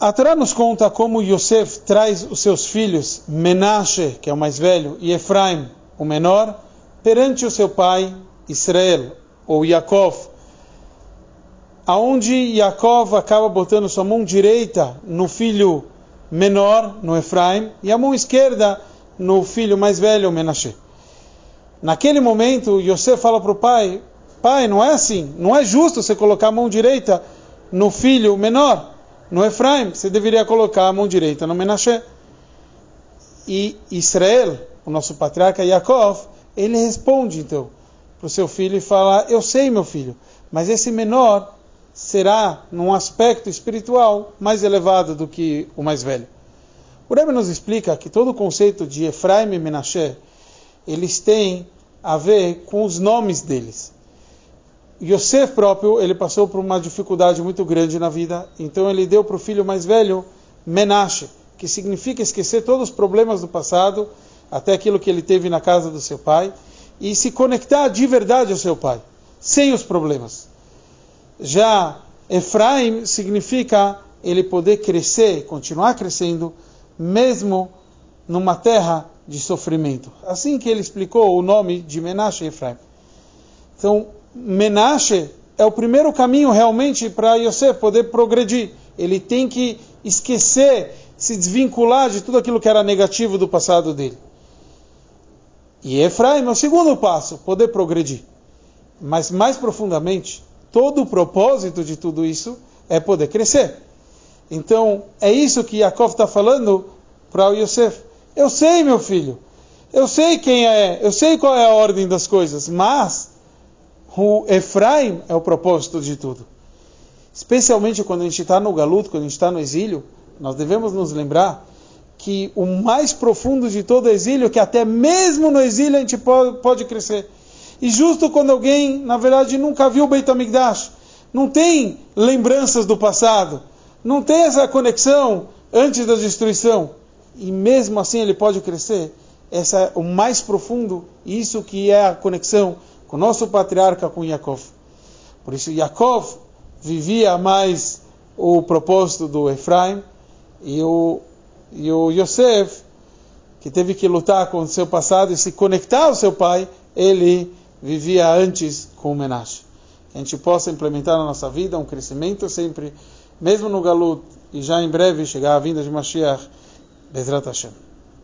A Torá nos conta como Yosef traz os seus filhos, Menashe, que é o mais velho, e Efraim, o menor, perante o seu pai Israel, ou Yaakov, aonde Yaakov acaba botando sua mão direita no filho menor, no Efraim, e a mão esquerda no filho mais velho, Menashe. Naquele momento, Yosef fala para o pai: Pai, não é assim, não é justo você colocar a mão direita no filho menor no Efraim, você deveria colocar a mão direita no Menashe. E Israel, o nosso patriarca Yaakov, ele responde então para o seu filho e fala: Eu sei, meu filho, mas esse menor será, num aspecto espiritual, mais elevado do que o mais velho. O Rebbe nos explica que todo o conceito de Efraim e Menashe, eles têm a ver com os nomes deles. Yosef próprio, ele passou por uma dificuldade muito grande na vida, então ele deu para o filho mais velho Menashe, que significa esquecer todos os problemas do passado, até aquilo que ele teve na casa do seu pai, e se conectar de verdade ao seu pai, sem os problemas. Já Efraim significa ele poder crescer, continuar crescendo, mesmo numa terra de sofrimento. Assim que ele explicou o nome de Menashe Efraim. Então, Menashe é o primeiro caminho realmente para Yosef poder progredir. Ele tem que esquecer, se desvincular de tudo aquilo que era negativo do passado dele. E Efraim é o segundo passo, poder progredir. Mas mais profundamente, todo o propósito de tudo isso é poder crescer. Então, é isso que Yaakov está falando para Yosef. Eu sei, meu filho, eu sei quem é, eu sei qual é a ordem das coisas, mas o Efraim é o propósito de tudo. Especialmente quando a gente está no galuto, quando a gente está no exílio, nós devemos nos lembrar que o mais profundo de todo exílio que até mesmo no exílio a gente pode, pode crescer. E justo quando alguém, na verdade, nunca viu o Beit HaMikdash, não tem lembranças do passado, não tem essa conexão antes da destruição, e mesmo assim ele pode crescer, essa é o mais profundo, isso que é a conexão com o nosso patriarca, com Yaakov. Por isso, Yaakov vivia mais o propósito do Efraim e o, e o Yosef, que teve que lutar com o seu passado e se conectar ao seu pai, ele vivia antes com o Menashe. Que a gente possa implementar na nossa vida um crescimento sempre, mesmo no Galut, e já em breve chegar a vinda de Mashiach, Bezrat Hashem.